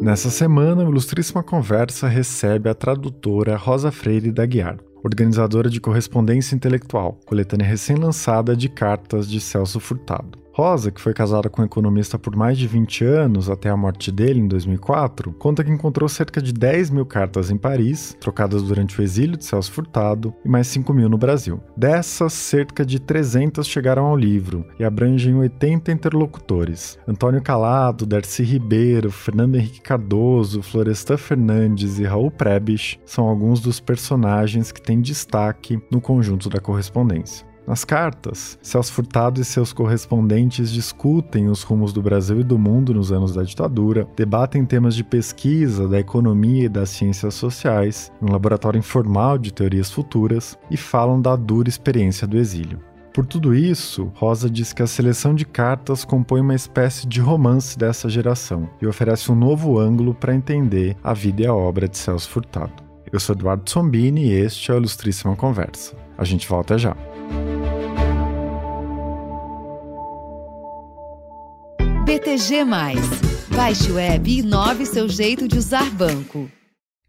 Nessa semana, o Ilustríssima Conversa recebe a tradutora Rosa Freire da Guiar organizadora de correspondência intelectual, coletânea recém-lançada de cartas de Celso Furtado. Rosa, que foi casada com um economista por mais de 20 anos até a morte dele em 2004, conta que encontrou cerca de 10 mil cartas em Paris, trocadas durante o exílio de Celso Furtado, e mais 5 mil no Brasil. Dessas, cerca de 300 chegaram ao livro e abrangem 80 interlocutores. Antônio Calado, Darcy Ribeiro, Fernando Henrique Cardoso, Florestan Fernandes e Raul Prebisch são alguns dos personagens que têm destaque no conjunto da correspondência. Nas cartas, Celso Furtado e seus correspondentes discutem os rumos do Brasil e do mundo nos anos da ditadura, debatem temas de pesquisa da economia e das ciências sociais, um laboratório informal de teorias futuras, e falam da dura experiência do exílio. Por tudo isso, Rosa diz que a seleção de cartas compõe uma espécie de romance dessa geração e oferece um novo ângulo para entender a vida e a obra de Celso Furtado. Eu sou Eduardo Sombini e este é o Ilustríssima Conversa. A gente volta já. BTG+. Baixe o web e inove seu jeito de usar banco.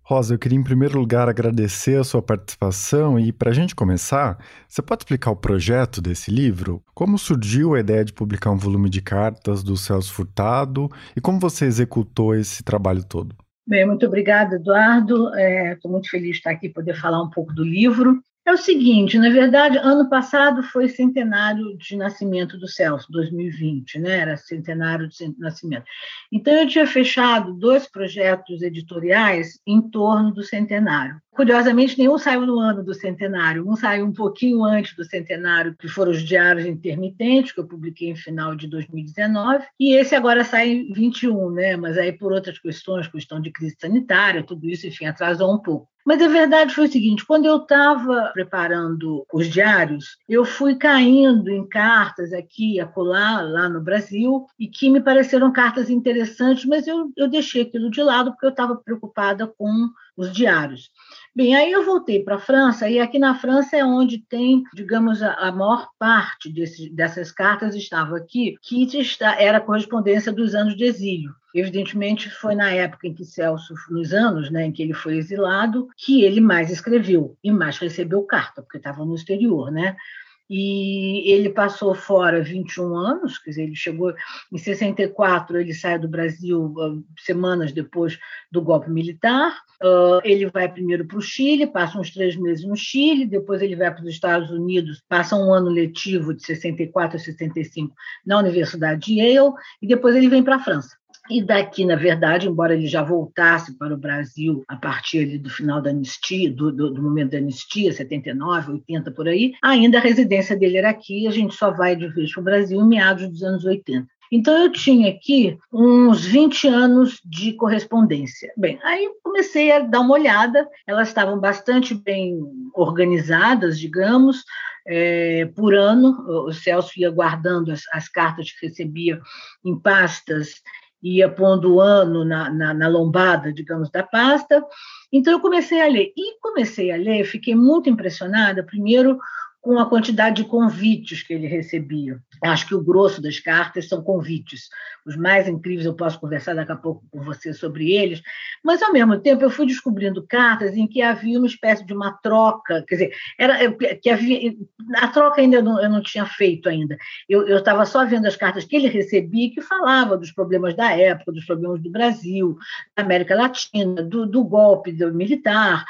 Rosa, eu queria em primeiro lugar agradecer a sua participação e, para a gente começar, você pode explicar o projeto desse livro? Como surgiu a ideia de publicar um volume de cartas do Celso Furtado e como você executou esse trabalho todo? Bem, muito obrigada, Eduardo. Estou é, muito feliz de estar aqui poder falar um pouco do livro. É o seguinte, na verdade, ano passado foi centenário de nascimento do Celso, 2020, né? Era centenário de nascimento. Então eu tinha fechado dois projetos editoriais em torno do centenário. Curiosamente, nenhum saiu no ano do centenário, um saiu um pouquinho antes do centenário, que foram os Diários Intermitentes, que eu publiquei em final de 2019, e esse agora sai em 21, né? Mas aí por outras questões, questão de crise sanitária, tudo isso, enfim, atrasou um pouco. Mas a verdade foi o seguinte: quando eu estava preparando os diários, eu fui caindo em cartas aqui e acolá, lá no Brasil, e que me pareceram cartas interessantes, mas eu, eu deixei aquilo de lado porque eu estava preocupada com os diários. Bem, aí eu voltei para a França, e aqui na França é onde tem, digamos, a, a maior parte desse, dessas cartas estava aqui, que está, era correspondência dos anos de exílio. Evidentemente, foi na época em que Celso, nos anos né, em que ele foi exilado, que ele mais escreveu e mais recebeu carta, porque estava no exterior, né? E ele passou fora 21 anos, quer dizer, ele chegou em 64, ele sai do Brasil ah, semanas depois do golpe militar, uh, ele vai primeiro para o Chile, passa uns três meses no Chile, depois ele vai para os Estados Unidos, passa um ano letivo de 64 a 65 na Universidade de Yale, e depois ele vem para a França. E daqui, na verdade, embora ele já voltasse para o Brasil a partir do final da anistia, do, do, do, momento da anistia, 79, 80 por aí, ainda a residência dele era aqui, a gente só vai de vez para o Brasil em meados dos anos 80. Então, eu tinha aqui uns 20 anos de correspondência. Bem, aí comecei a dar uma olhada, elas estavam bastante bem organizadas, digamos, é, por ano. O Celso ia guardando as, as cartas que recebia em pastas ia pondo o ano na, na, na, lombada, digamos, da pasta. Então, eu comecei a ler. E comecei a ler, fiquei muito impressionada, primeiro, com a quantidade de convites que ele recebia. Acho que o grosso das cartas são convites. Os mais incríveis eu posso conversar daqui a pouco com você sobre eles, mas ao mesmo tempo eu fui descobrindo cartas em que havia uma espécie de uma troca, quer dizer, era que havia a troca ainda eu não, eu não tinha feito ainda. Eu, estava só vendo as cartas que ele recebia que falava dos problemas da época, dos problemas do Brasil, da América Latina, do, do golpe do militar,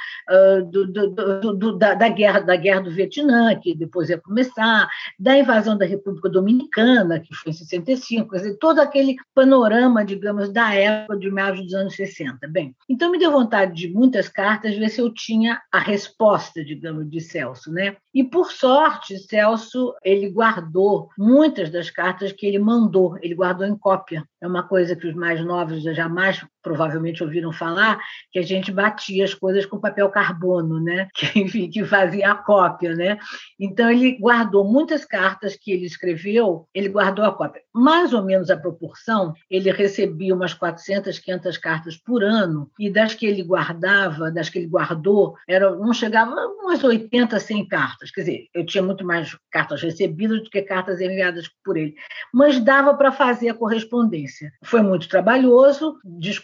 do, do, do, da, da guerra da guerra do Vietnã que depois ia começar, da invasão da República Dominicana, que foi em 65, quer dizer, todo aquele panorama, digamos, da época de meados dos anos 60. Bem, então me deu vontade de muitas cartas ver se eu tinha a resposta, digamos, de Celso, né? E por sorte, Celso, ele guardou muitas das cartas que ele mandou, ele guardou em cópia. É uma coisa que os mais novos jamais provavelmente ouviram falar, que a gente batia as coisas com papel carbono, né? Que, enfim, que fazia a cópia, né? Então, ele guardou muitas cartas que ele escreveu, ele guardou a cópia. Mais ou menos a proporção, ele recebia umas 400, 500 cartas por ano, e das que ele guardava, das que ele guardou, era, não chegava umas 80, 100 cartas. Quer dizer, eu tinha muito mais cartas recebidas do que cartas enviadas por ele. Mas dava para fazer a correspondência. Foi muito trabalhoso,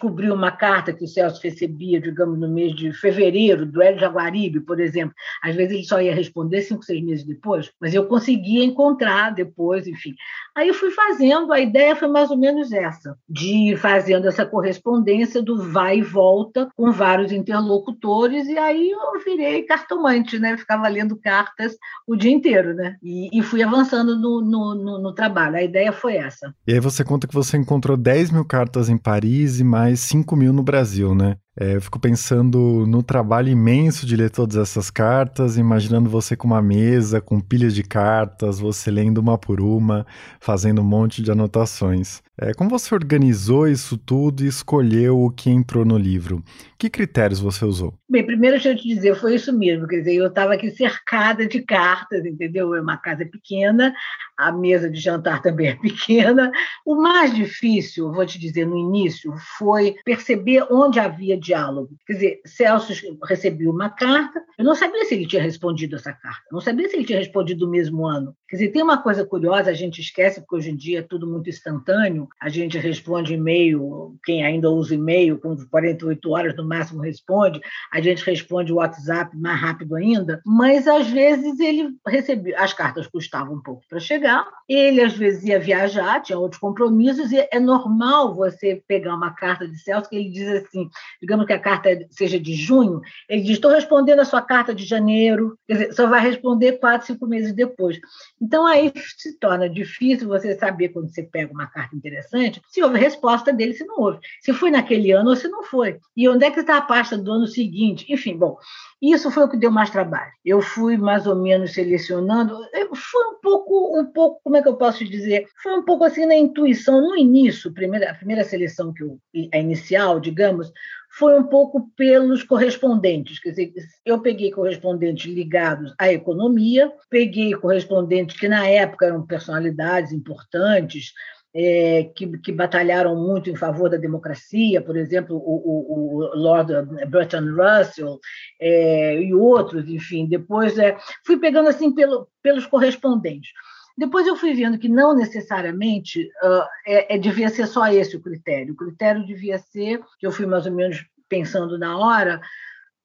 descobri uma carta que o Celso recebia, digamos, no mês de fevereiro, do Hélio Jaguaribe, por exemplo. Às vezes ele só ia responder cinco, seis meses depois, mas eu conseguia encontrar depois, enfim. Aí eu fui fazendo, a ideia foi mais ou menos essa, de ir fazendo essa correspondência do vai e volta com vários interlocutores, e aí eu virei cartomante, né? ficava lendo cartas o dia inteiro, né? E, e fui avançando no, no, no, no, trabalho. A ideia foi essa. E aí você conta que você encontrou 10 mil cartas em Paris e mais 5 mil no Brasil, né? É, eu fico pensando no trabalho imenso de ler todas essas cartas, imaginando você com uma mesa, com pilhas de cartas, você lendo uma por uma, fazendo um monte de anotações. É, como você organizou isso tudo e escolheu o que entrou no livro? Que critérios você usou? Bem, primeiro deixa eu te dizer, foi isso mesmo. Quer dizer, eu estava aqui cercada de cartas, entendeu? É uma casa pequena, a mesa de jantar também é pequena. O mais difícil, vou te dizer, no início, foi perceber onde havia diálogo. Quer dizer, Celso recebeu uma carta, eu não sabia se ele tinha respondido essa carta, não sabia se ele tinha respondido no mesmo ano. Quer dizer, tem uma coisa curiosa, a gente esquece, porque hoje em dia é tudo muito instantâneo, a gente responde e-mail, quem ainda usa e-mail, com 48 horas no máximo responde, a gente responde o WhatsApp mais rápido ainda, mas às vezes ele recebia, as cartas custavam um pouco para chegar, ele às vezes ia viajar, tinha outros compromissos, e é normal você pegar uma carta de Celso que ele diz assim, digamos que a carta seja de junho, ele diz, estou respondendo a sua carta de janeiro, quer dizer, só vai responder quatro, cinco meses depois. Então aí se torna difícil você saber quando você pega uma carta interessante se houve resposta dele, se não houve, se foi naquele ano ou se não foi. E onde é que está a pasta do ano seguinte? Enfim, bom, isso foi o que deu mais trabalho. Eu fui mais ou menos selecionando, foi um pouco, um pouco, como é que eu posso dizer? Foi um pouco assim na intuição, no início, a primeira, a primeira seleção que eu, a inicial, digamos, foi um pouco pelos correspondentes. Quer dizer, eu peguei correspondentes ligados à economia, peguei correspondentes que na época eram personalidades importantes, é, que, que, batalharam muito em favor da democracia, por exemplo, o, o, o Lord Bertrand Russell é, e outros, enfim. Depois é, fui pegando assim pelo, pelos correspondentes. Depois eu fui vendo que não necessariamente uh, é, é, devia ser só esse o critério. O critério devia ser, que eu fui mais ou menos pensando na hora,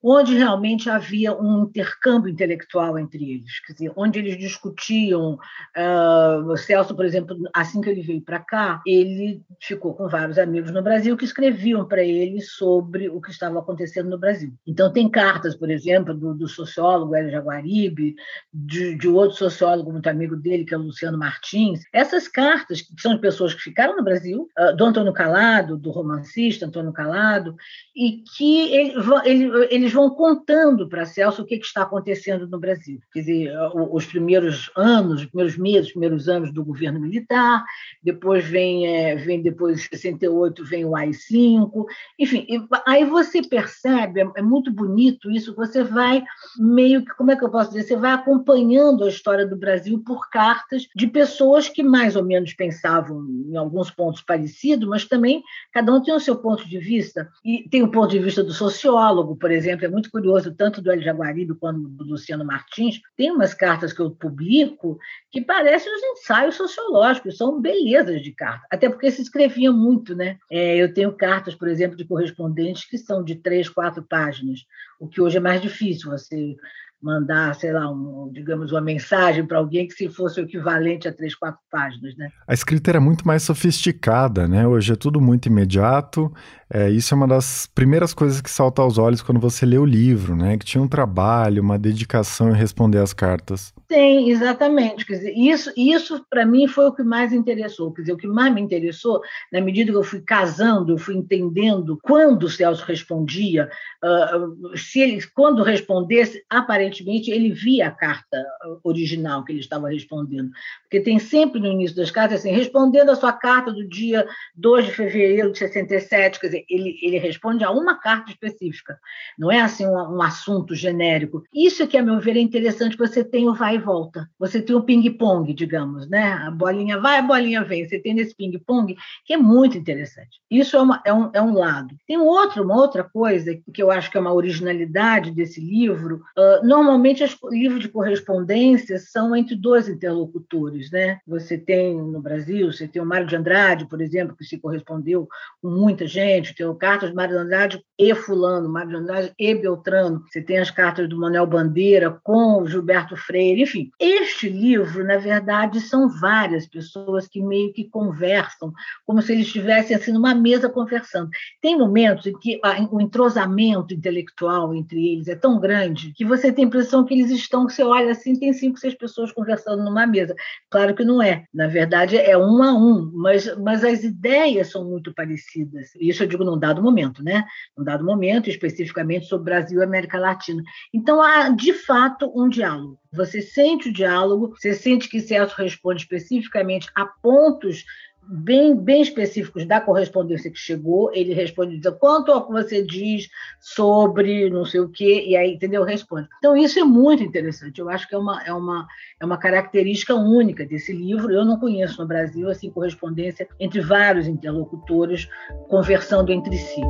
onde realmente havia um intercâmbio intelectual entre eles, quer dizer, onde eles discutiam. Uh, Celso, por exemplo, assim que ele veio para cá, ele ficou com vários amigos no Brasil que escreviam para ele sobre o que estava acontecendo no Brasil. Então, tem cartas, por exemplo, do, do sociólogo Hélio Jaguaribe, de, de, outro sociólogo muito amigo dele, que é o Luciano Martins. Essas cartas, que são de pessoas que ficaram no Brasil, uh, do Antônio Calado, do romancista Antônio Calado, e que ele, ele, eles eles vão contando para Celso o que, que, está acontecendo no Brasil. Quer dizer, os primeiros anos, os primeiros meses, os primeiros anos do governo militar, depois vem, é, vem depois 68, vem o AI-5, enfim, aí você percebe, é, é muito bonito isso, você vai meio que, como é que eu posso dizer, você vai acompanhando a história do Brasil por cartas de pessoas que mais ou menos pensavam em alguns pontos parecidos, mas também cada um tem o seu ponto de vista, e tem o ponto de vista do sociólogo, por exemplo, exemplo, é muito curioso, tanto do El Jaguaribe quanto do Luciano Martins, tem umas cartas que eu publico que parecem os ensaios sociológicos, são belezas de carta, até porque se escrevia muito, né? É, eu tenho cartas, por exemplo, de correspondentes que são de três, quatro páginas, o que hoje é mais difícil, você mandar, sei lá, um, digamos, uma mensagem para alguém que se fosse o equivalente a três, quatro páginas, né? A escrita era muito mais sofisticada, né? Hoje é tudo muito imediato. É, isso é uma das primeiras coisas que salta aos olhos quando você lê o livro, né? Que tinha um trabalho, uma dedicação em responder as cartas. Tem, exatamente. Quer dizer, isso, isso para mim foi o que mais interessou. Quer dizer, o que mais me interessou, na medida que eu fui casando, eu fui entendendo quando o Celso respondia, uh, se ele, quando respondesse, aparentemente ele via a carta original que ele estava respondendo. Porque tem sempre no início das cartas assim, respondendo a sua carta do dia 2 de fevereiro de 67, quer dizer, ele, ele responde a uma carta específica, não é assim um, um assunto genérico. Isso que, a meu ver, é interessante, você tem o vai volta. Você tem um ping-pong, digamos, né? A bolinha vai, a bolinha vem. Você tem esse ping-pong que é muito interessante. Isso é, uma, é, um, é um lado. Tem outro, uma outra coisa que eu acho que é uma originalidade desse livro. Uh, normalmente, os livros de correspondência são entre dois interlocutores, né? Você tem no Brasil, você tem o Mário de Andrade, por exemplo, que se correspondeu com muita gente. Tem o cartas de Mário de Andrade e fulano, Mário de Andrade e Beltrano. Você tem as cartas do Manuel Bandeira com o Gilberto Freire, enfim. Este livro, na verdade, são várias pessoas que meio que conversam, como se eles estivessem assim numa mesa conversando. Tem momentos em que o entrosamento intelectual entre eles é tão grande que você tem a impressão que eles estão, você olha assim, tem cinco, seis pessoas conversando numa mesa. Claro que não é. Na verdade, é um a um, mas, mas as ideias são muito parecidas. Isso eu digo num dado momento, né? Num dado momento, especificamente sobre Brasil e América Latina. Então, há, de fato, um diálogo. Você sente o diálogo, você sente que Celso responde especificamente a pontos bem, bem específicos da correspondência que chegou, ele responde dizendo quanto ao que você diz sobre não sei o quê, e aí, entendeu? Responde. Então, isso é muito interessante. Eu acho que é uma, é uma, é uma característica única desse livro. Eu não conheço no Brasil assim correspondência entre vários interlocutores conversando entre si.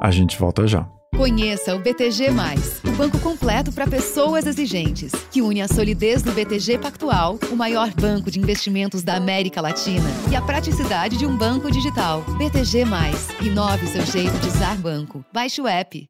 A gente volta já. Conheça o BTG, o banco completo para pessoas exigentes, que une a solidez do BTG Pactual, o maior banco de investimentos da América Latina, e a praticidade de um banco digital. BTG, inove seu jeito de usar banco. Baixe o app.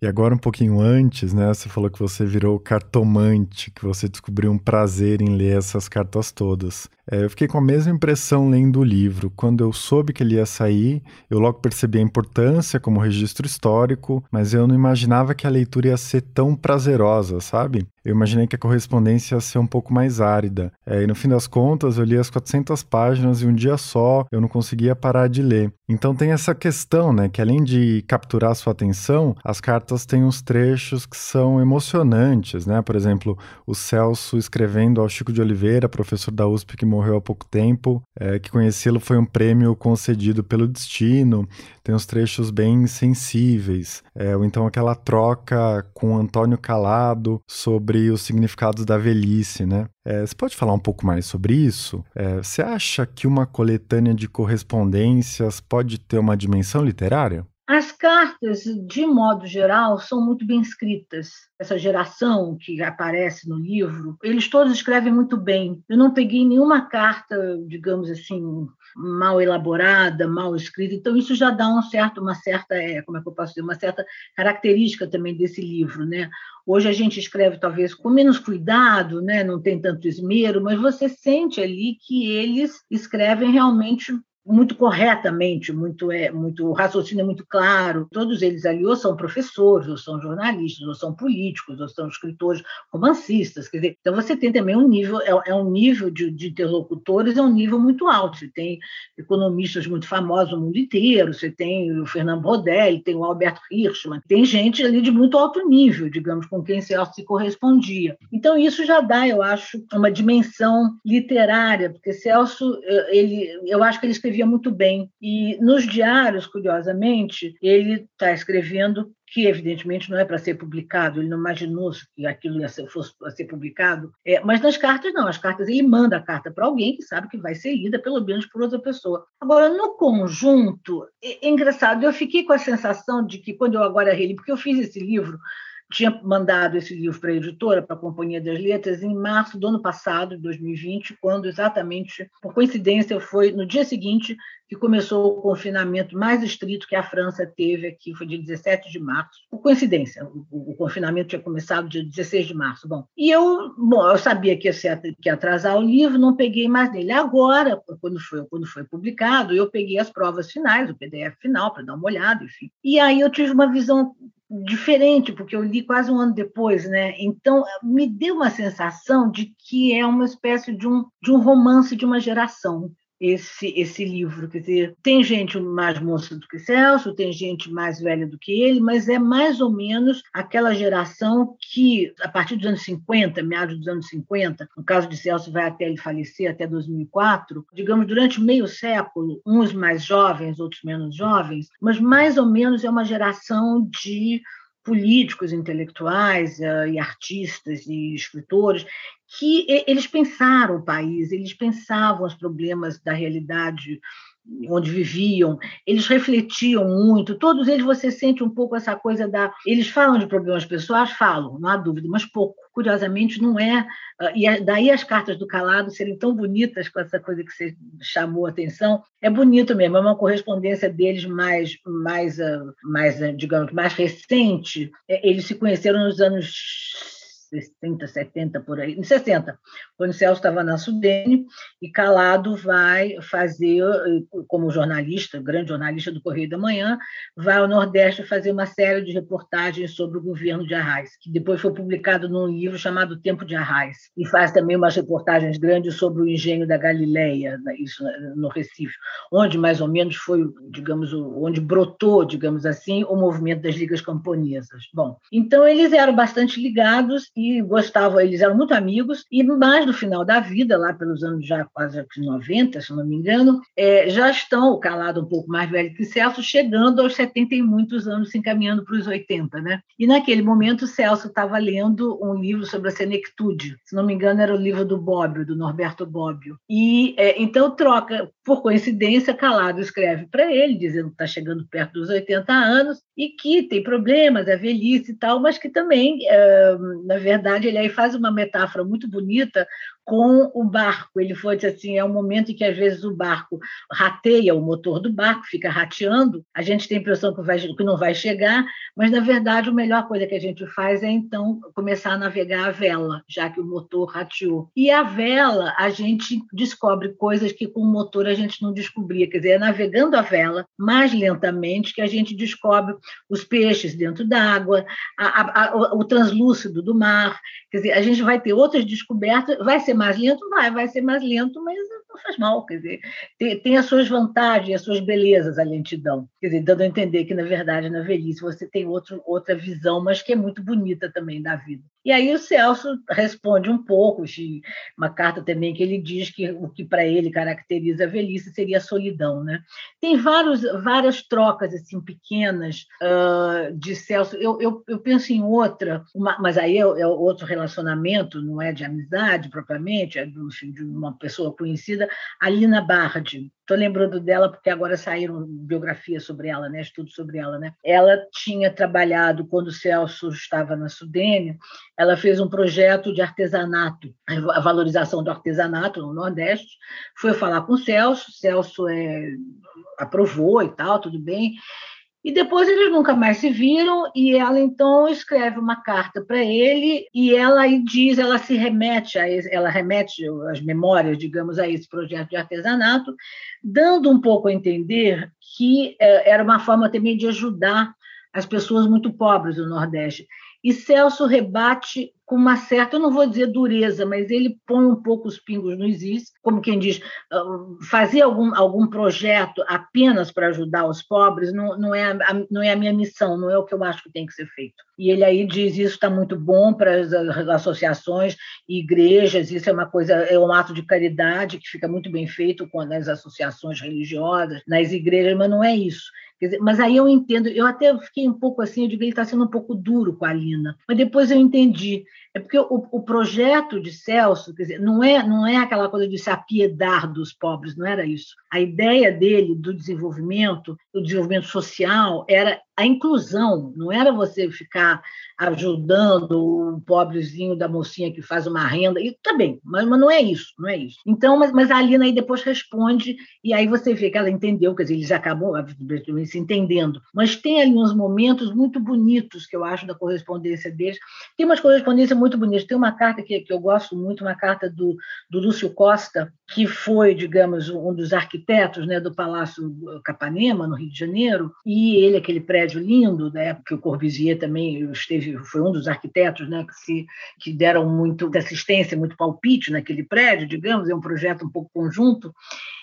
E agora, um pouquinho antes, né? Você falou que você virou cartomante, que você descobriu um prazer em ler essas cartas todas. É, eu fiquei com a mesma impressão lendo o livro. Quando eu soube que ele ia sair, eu logo percebi a importância como registro histórico, mas eu não imaginava que a leitura ia ser tão prazerosa, sabe? Eu imaginei que a correspondência ia ser um pouco mais árida. É, e no fim das contas, eu li as 400 páginas e um dia só eu não conseguia parar de ler. Então tem essa questão, né? Que além de capturar sua atenção, as cartas têm uns trechos que são emocionantes, né? Por exemplo, o Celso escrevendo ao Chico de Oliveira, professor da USP que morreu há pouco tempo, é, que conhecê-lo foi um prêmio concedido pelo destino. Tem uns trechos bem sensíveis. É, ou então aquela troca com Antônio Calado sobre os significados da velhice, né? É, você pode falar um pouco mais sobre isso? É, você acha que uma coletânea de correspondências pode ter uma dimensão literária? As cartas, de modo geral, são muito bem escritas. Essa geração que aparece no livro, eles todos escrevem muito bem. Eu não peguei nenhuma carta, digamos assim, mal elaborada, mal escrita. Então isso já dá um certo, uma certa, é, como é que eu posso dizer, uma certa característica também desse livro, né? Hoje a gente escreve talvez com menos cuidado, né? Não tem tanto esmero, mas você sente ali que eles escrevem realmente muito corretamente, muito é muito o raciocínio é muito claro. Todos eles ali ou são professores, ou são jornalistas, ou são políticos, ou são escritores, romancistas. Quer dizer, então você tem também um nível é, é um nível de, de, interlocutores é um nível muito alto. Você tem economistas muito famosos no mundo inteiro. Você tem o Fernando Rodelli, tem o Alberto Hirschman, tem gente ali de muito alto nível, digamos, com quem Celso se correspondia. Então isso já dá, eu acho, uma dimensão literária, porque Celso eh, ele, eu acho que ele escrevia escrevia muito bem. E nos diários, curiosamente, ele está escrevendo que evidentemente não é para ser publicado, ele não imaginou que aquilo ser, fosse para ser publicado, é, mas nas cartas não, as cartas ele manda a carta para alguém que sabe que vai ser lida pelo menos por outra pessoa. Agora, no conjunto, é, é engraçado, eu fiquei com a sensação de que quando eu agora reli, porque eu fiz esse livro tinha mandado esse livro para a editora, para a Companhia das Letras, em março do ano passado, de 2020, quando exatamente, por coincidência, foi no dia seguinte que começou o confinamento mais estrito que a França teve aqui, foi dia 17 de março. Por coincidência, o, o confinamento tinha começado dia 16 de março. Bom, e eu, bom, eu sabia que ia, ser, que ia atrasar o livro, não peguei mais dele. Agora, quando foi, quando foi publicado, eu peguei as provas finais, o PDF final, para dar uma olhada, enfim. E aí eu tive uma visão diferente, porque eu li quase um ano depois, né? Então, me deu uma sensação de que é uma espécie de um, de um romance de uma geração esse, esse livro. Quer dizer, tem gente mais moça do que Celso, tem gente mais velha do que ele, mas é mais ou menos aquela geração que, a partir dos anos 50, meados dos anos 50, no caso de Celso, vai até ele falecer, até 2004, digamos, durante meio século, uns mais jovens, outros menos jovens, mas mais ou menos é uma geração de políticos, intelectuais uh, e artistas e escritores que eles pensaram o país, eles pensavam os problemas da realidade onde viviam, eles refletiam muito, todos eles você sente um pouco essa coisa da. Eles falam de problemas pessoais, falam, não há dúvida, mas pouco. Curiosamente, não é. Ah, e daí as cartas do calado serem tão bonitas com essa coisa que você chamou a atenção. É bonito mesmo, é uma correspondência deles mais, mais, ah, mais digamos, mais recente. É, eles se conheceram nos anos 60, 70 por aí, em 60, quando o Celso estava na Sudene e Calado vai fazer, como jornalista, grande jornalista do Correio da Manhã, vai ao Nordeste fazer uma série de reportagens sobre o governo de Arraes, que depois foi publicado num livro chamado Tempo de Arraes, e faz também umas reportagens grandes sobre o engenho da Galileia, né, isso né, no Recife, onde mais ou menos foi, digamos, onde brotou, digamos assim, o movimento das ligas camponesas. Bom, então eles eram bastante ligados e gostavam, eles eram muito amigos, e mais no final da vida, lá pelos anos já quase 90, se não me engano, é, já estão, o Calado um pouco mais velho que Celso, chegando aos 70 e muitos anos, se encaminhando para os 80. Né? E naquele momento, Celso estava lendo um livro sobre a senectude, se não me engano, era o livro do Bobbio, do Norberto Bobbio. E é, então troca, por coincidência, Calado escreve para ele, dizendo que está chegando perto dos 80 anos e que tem problemas, é velhice e tal, mas que também, é, na verdade, verdade, ele aí faz uma metáfora muito bonita com o barco. Ele foi assim, é um momento em que às vezes o barco rateia o motor do barco, fica rateando. A gente tem a impressão que, vai, que não vai chegar, mas na verdade a melhor coisa que a gente faz é então começar a navegar a vela, já que o motor rateou. E a vela a gente descobre coisas que com o motor a gente não descobria. Quer dizer, é navegando a vela mais lentamente que a gente descobre os peixes dentro d'água, o translúcido do mar. Quer dizer, a gente vai ter outras descobertas, vai ser mais lento? Vai, vai ser mais lento, mas não faz mal, quer dizer, tem, tem as suas vantagens, as suas belezas a lentidão, quer dizer, dando a entender que, na verdade, na velhice você tem outro, outra visão, mas que é muito bonita também da vida. E aí o Celso responde um pouco, uma carta também que ele diz que o que para ele caracteriza a velhice seria a solidão, né? Tem vários, várias trocas assim pequenas uh, de Celso. Eu, eu, eu, penso em outra, uma, mas aí é, é outro relacionamento, não é de amizade propriamente, é de, de uma pessoa conhecida, a Lina Bardi. Estou lembrando dela porque agora saíram biografias sobre ela, né? estudos sobre ela. Né? Ela tinha trabalhado, quando o Celso estava na Sudene, ela fez um projeto de artesanato, a valorização do artesanato no Nordeste. Foi falar com o Celso, Celso é, aprovou e tal, tudo bem. E depois eles nunca mais se viram e ela então escreve uma carta para ele e ela aí diz, ela se remete a ela remete as memórias, digamos, a esse projeto de artesanato, dando um pouco a entender que é, era uma forma também de ajudar as pessoas muito pobres do Nordeste. E Celso rebate com uma certa, eu não vou dizer dureza, mas ele põe um pouco os pingos nos is, como quem diz, ah, fazer algum, algum projeto apenas para ajudar os pobres não, não, é a, não é a minha missão, não é o que eu acho que tem que ser feito. E ele aí diz isso está muito bom para as associações e igrejas, isso é uma coisa, é um ato de caridade que fica muito bem feito com as associações religiosas, nas igrejas, mas não é isso. Dizer, mas aí eu entendo, eu até fiquei um pouco assim, eu digo, ele está sendo um pouco duro com a Lina, mas depois eu entendi. É porque o, o, projeto de Celso, quer dizer, não é, não é aquela coisa de se apiedar dos pobres, não era isso. A ideia dele do desenvolvimento, do desenvolvimento social, era a inclusão, não era você ficar ajudando o pobrezinho da mocinha que faz uma renda, e tá bem, mas, mas não é isso, não é isso. Então, mas, mas a Alina aí depois responde, e aí você vê que ela entendeu, quer dizer, eles acabam se entendendo, mas tem ali uns momentos muito bonitos que eu acho da correspondência deles. Tem umas correspondências muito bonitas, tem uma carta que, que eu gosto muito, uma carta do, do Lúcio Costa, que foi, digamos, um dos arquitetos né, do Palácio Capanema, no Rio de Janeiro, e ele, aquele prédio lindo, né, que o Corbusier também esteve, foi um dos arquitetos né, que, se, que deram muito assistência, muito palpite naquele prédio, digamos, é um projeto um pouco conjunto,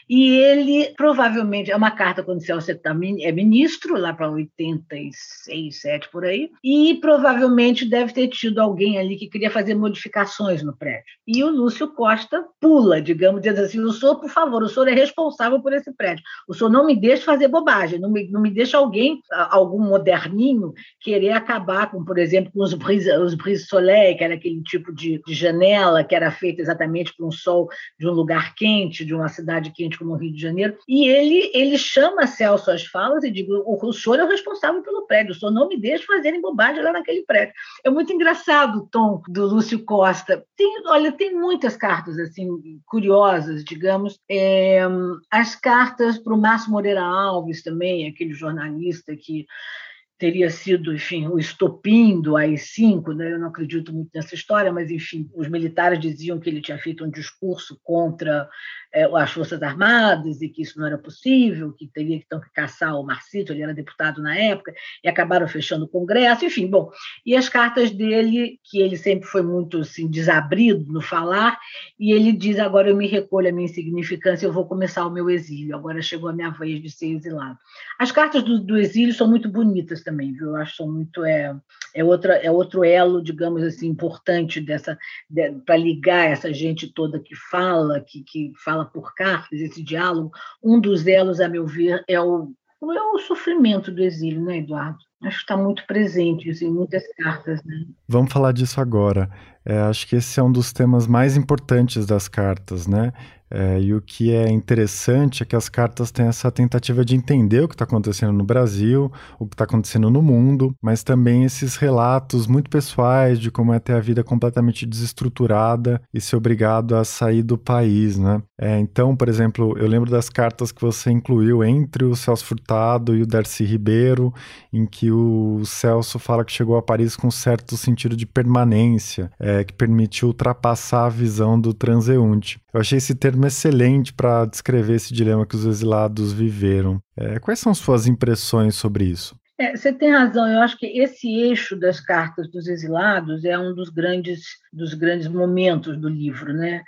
e ele provavelmente, é uma carta quando Celso tá é ministro, lá para 86, 7 por aí, e provavelmente deve ter tido alguém ali que queria fazer modificações no prédio. E o Lúcio Costa pula, digamos, dizendo assim: o senhor, por favor, o senhor é responsável por esse prédio. O senhor não me deixa fazer bobagem, não me, não me deixa alguém, algum moderninho, querer acabar com, por exemplo, com os brise, os soleil, que era aquele tipo de, de janela que era feita exatamente para um sol de um lugar quente, de uma cidade quente como o Rio de Janeiro. E ele, ele chama Celso às falas e diz: o, o senhor é o responsável pelo prédio, o senhor não me deixa fazerem bobagem lá naquele prédio. É muito engraçado o tom do Lúcio Costa. Tem, olha, tem muitas cartas assim curiosas, digamos. É, as cartas para o Márcio Moreira Alves também, aquele jornalista que teria sido, enfim, o estopim do AI-5, né? eu não acredito muito nessa história, mas, enfim, os militares diziam que ele tinha feito um discurso contra é, as Forças Armadas e que isso não era possível, que teria então que caçar o Marcito, ele era deputado na época, e acabaram fechando o Congresso, enfim, bom. E as cartas dele, que ele sempre foi muito assim, desabrido no falar, e ele diz: agora eu me recolho a minha insignificância, eu vou começar o meu exílio, agora chegou a minha vez de ser exilado. As cartas do, do exílio são muito bonitas também, viu? Eu acho que são muito. É, é, outra, é outro elo, digamos assim, importante dessa de, para ligar essa gente toda que fala, que, que fala por cartas, esse diálogo, um dos elos, a meu ver, é o, é o sofrimento do exílio, né, Eduardo? Acho que está muito presente em muitas cartas. Né? Vamos falar disso agora. É, acho que esse é um dos temas mais importantes das cartas, né? É, e o que é interessante é que as cartas têm essa tentativa de entender o que está acontecendo no Brasil, o que está acontecendo no mundo, mas também esses relatos muito pessoais de como é ter a vida completamente desestruturada e ser obrigado a sair do país, né? É, então, por exemplo, eu lembro das cartas que você incluiu entre o Celso Furtado e o Darcy Ribeiro, em que o Celso fala que chegou a Paris com um certo sentido de permanência, é, que permitiu ultrapassar a visão do transeunte. Eu achei esse termo excelente para descrever esse dilema que os exilados viveram. É, quais são suas impressões sobre isso? É, você tem razão. Eu acho que esse eixo das cartas dos exilados é um dos grandes, dos grandes momentos do livro, né?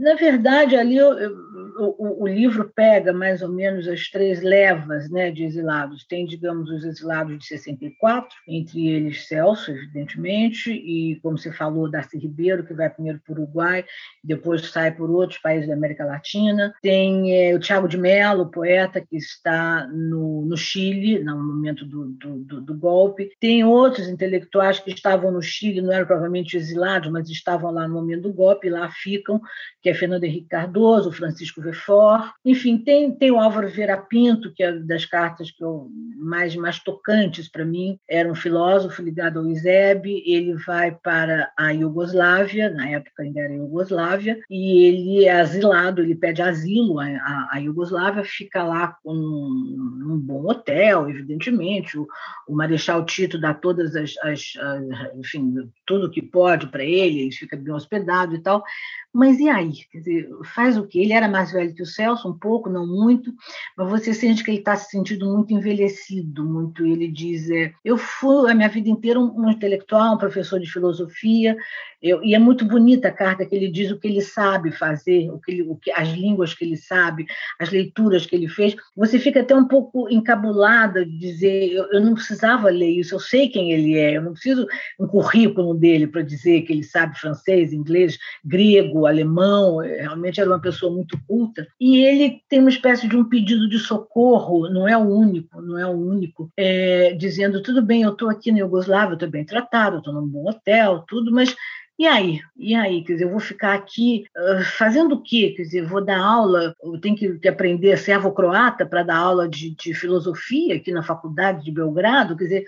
Na verdade, ali eu, eu, o, o, livro pega mais ou menos as três levas né, de exilados. Tem, digamos, os exilados de 64, entre eles Celso, evidentemente, e, como você falou, Darcy Ribeiro, que vai primeiro para o Uruguai, depois sai por outros países da América Latina. Tem é, o Tiago de Mello, poeta, que está no, no Chile, no momento do, do, do, golpe. Tem outros intelectuais que estavam no Chile, não eram provavelmente exilados, mas estavam lá no momento do golpe, lá ficam que é Fernando Henrique Cardoso, Francisco Vefor, enfim, tem, tem o Álvaro Vera Pinto, que é das cartas que eu, mais, mais tocantes para mim, era um filósofo ligado ao ISEB, ele vai para a Iugoslávia, na época ainda era Iugoslávia, e ele é asilado, ele pede asilo à, à Iugoslávia, fica lá com um, um bom hotel, evidentemente, o, o Marechal Tito dá todas as, as, as enfim, tudo que pode para ele, ele fica bem hospedado e tal, mas e aí? Quer dizer, faz o quê? Ele era mais velho que o Celso, um pouco, não muito, mas você sente que ele está se sentindo muito envelhecido, muito. Ele diz: é, eu fui a minha vida inteira um, um intelectual, um professor de filosofia, eu, e é muito bonita a carta que ele diz o que ele sabe fazer, o que, ele, o que as línguas que ele sabe, as leituras que ele fez. Você fica até um pouco encabulada de dizer: eu, eu não precisava ler isso, eu sei quem ele é, eu não preciso um currículo dele para dizer que ele sabe francês, inglês, grego alemão, realmente era uma pessoa muito culta, e ele tem uma espécie de um pedido de socorro, não é o único, não é o único, é, dizendo, tudo bem, eu estou aqui na Iugoslávia, estou bem tratado, estou num bom hotel, tudo, mas e aí? E aí? Quer dizer, eu vou ficar aqui uh, fazendo o quê? Quer dizer, vou dar aula, eu tenho que, que aprender servo-croata para dar aula de, de, filosofia aqui na faculdade de Belgrado? Quer dizer,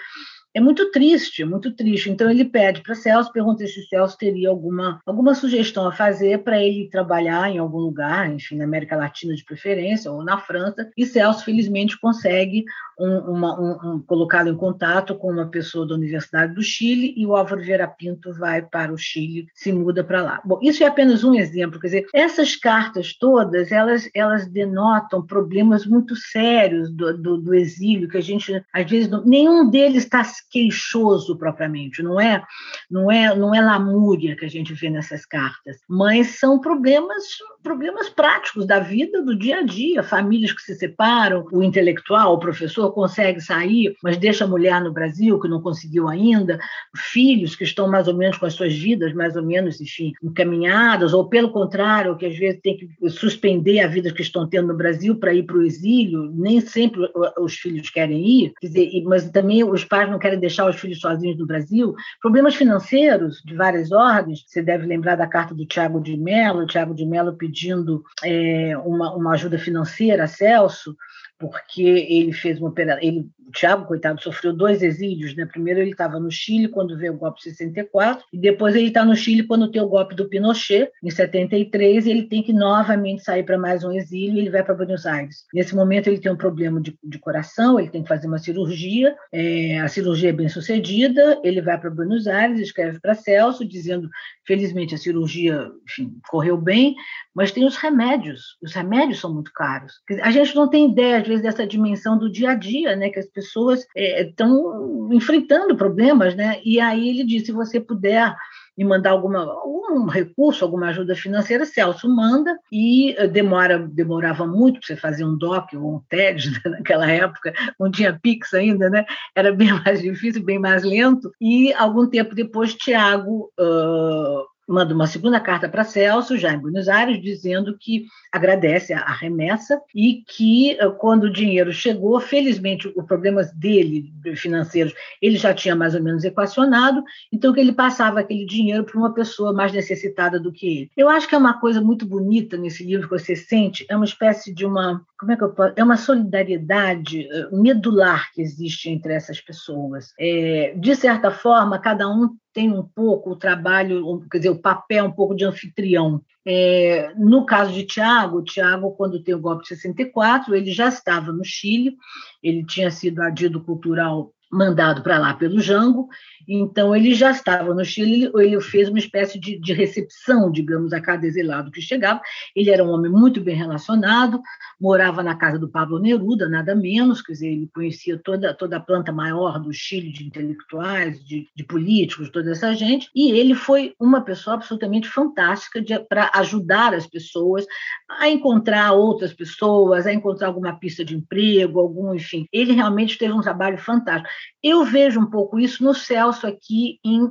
é muito triste, muito triste. Então ele pede para Celso, pergunta se Celso teria alguma, alguma sugestão a fazer para ele trabalhar em algum lugar, enfim, na América Latina de preferência, ou na França, e Celso felizmente consegue um, um, um, colocá-lo em contato com uma pessoa da Universidade do Chile e o Álvaro Vieira Pinto vai para o Chile, se muda para lá. Bom, isso é apenas um exemplo, quer dizer, essas cartas todas, elas, elas denotam problemas muito sérios do, do, do exílio, que a gente, às vezes, não, nenhum deles está queixoso propriamente, não é, não é, não é lamúria que a gente vê nessas cartas, mas são problemas problemas práticos da vida do dia a dia, famílias que se separam, o intelectual, o professor consegue sair, mas deixa a mulher no Brasil que não conseguiu ainda, filhos que estão mais ou menos com as suas vidas mais ou menos, enfim, encaminhadas, ou pelo contrário, que às vezes tem que suspender a vida que estão tendo no Brasil para ir para o exílio, nem sempre os filhos querem ir, dizer, mas também os pais não querem deixar os filhos sozinhos no Brasil. Problemas financeiros de várias ordens, você deve lembrar da carta do Tiago de Mello, Tiago de Mello pedindo é, uma, uma ajuda financeira a Celso, porque ele fez uma operação. Ele, o Tiago, coitado, sofreu dois exílios. Né? Primeiro, ele estava no Chile quando veio o golpe de 64, e depois ele está no Chile quando tem o golpe do Pinochet, em 73, e ele tem que novamente sair para mais um exílio e ele vai para Buenos Aires. Nesse momento, ele tem um problema de, de coração, ele tem que fazer uma cirurgia, é, a cirurgia é bem sucedida, ele vai para Buenos Aires, escreve para Celso, dizendo: felizmente a cirurgia enfim, correu bem, mas tem os remédios, os remédios são muito caros. A gente não tem ideia, às vezes, dessa dimensão do dia a dia, né? Que as pessoas estão é, enfrentando problemas, né? E aí ele disse: se você puder me mandar alguma, algum recurso, alguma ajuda financeira, Celso manda e eh, demora, demorava muito para você fazer um DOC ou um TED né? naquela época, não tinha Pix ainda, né? Era bem mais difícil, bem mais lento. E algum tempo depois, Tiago uh, manda uma segunda carta para Celso, já em Buenos Aires, dizendo que agradece a remessa e que, eh, quando o dinheiro chegou, felizmente, os problemas dele, financeiros, ele já tinha mais ou menos equacionado, então que ele passava aquele dinheiro para uma pessoa mais necessitada do que ele. Eu acho que é uma coisa muito bonita nesse livro que você sente, é uma espécie de uma, como é que eu posso, é uma solidariedade eh, medular que existe entre essas pessoas. É, de certa forma, cada um tem um pouco o trabalho, quer dizer, o papel um pouco de anfitrião. É, no caso de Tiago, Tiago, quando tem o golpe de 64, ele já estava no Chile, ele tinha sido adido cultural mandado para lá pelo Jango, então ele já estava no Chile, ele fez uma espécie de, de, recepção, digamos, a cada exilado que chegava. Ele era um homem muito bem relacionado, morava na casa do Pablo Neruda, nada menos, quer dizer, ele conhecia toda, toda a planta maior do Chile, de intelectuais, de, de políticos, toda essa gente, e ele foi uma pessoa absolutamente fantástica para ajudar as pessoas a encontrar outras pessoas, a encontrar alguma pista de emprego, algum, enfim. Ele realmente teve um trabalho fantástico. Eu vejo um pouco isso no Celso aqui em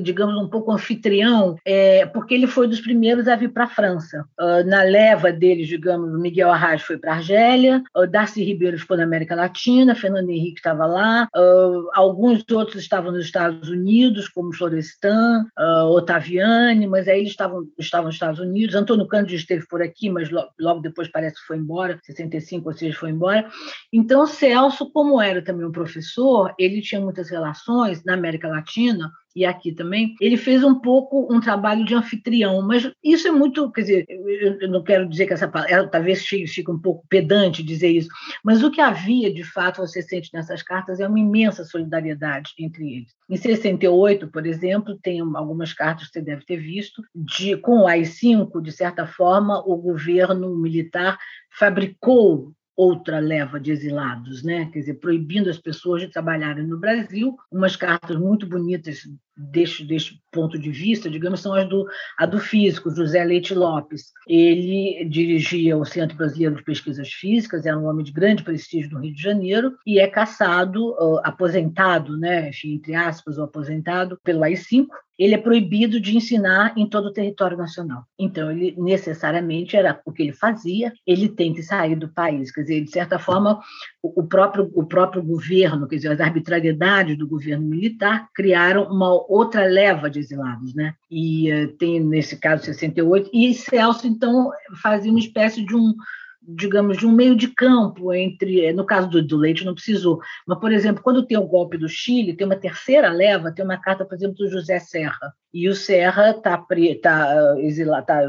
digamos, um pouco anfitrião, é, porque ele foi dos primeiros a vir para a França. Uh, na leva deles, digamos, Miguel Arraes foi para a Argélia, uh, Darcy Ribeiro ficou na América Latina, Fernando Henrique estava lá, uh, alguns outros estavam nos Estados Unidos, como Florestan, Otaviani, mas aí eles estavam, estavam nos Estados Unidos. Antônio Cândido esteve por aqui, mas lo, logo depois parece que foi embora, 65 ou seja, foi embora. Então, Celso, como era também um professor, ele tinha muitas relações na América Latina e aqui também, ele fez um pouco um trabalho de anfitrião, mas isso é muito, quer dizer, eu não quero dizer que essa palavra, talvez fique um pouco pedante dizer isso, mas o que havia, de fato, você sente nessas cartas é uma imensa solidariedade entre eles. Em 68, por exemplo, tem algumas cartas que você deve ter visto, de, com o AI-5, de certa forma, o governo militar fabricou outra leva de exilados, né? quer dizer, proibindo as pessoas de trabalharem no Brasil, umas cartas muito bonitas deste, deste ponto de vista, digamos, são as do, a do físico, José Leite Lopes. Ele dirigia o Centro Brasileiro de Pesquisas Físicas, era um homem de grande prestígio no Rio de Janeiro, e é caçado, aposentado, né, enfim, entre aspas, ou aposentado pelo AI-5, ele é proibido de ensinar em todo o território nacional. Então, ele necessariamente era o que ele fazia, ele tem que sair do país. Quer dizer, de certa forma, o próprio, o próprio governo, quer dizer, as arbitrariedades do governo militar criaram uma outra leva de exilados. Né? E uh, tem, nesse caso, 68, e Celso, então, fazia uma espécie de um digamos, de um meio de campo entre, no caso do, do Leite não precisou, mas, por exemplo, quando tem o golpe do Chile, tem uma terceira leva, tem uma carta, por exemplo, do José Serra, e o Serra está tá, exilado, tá,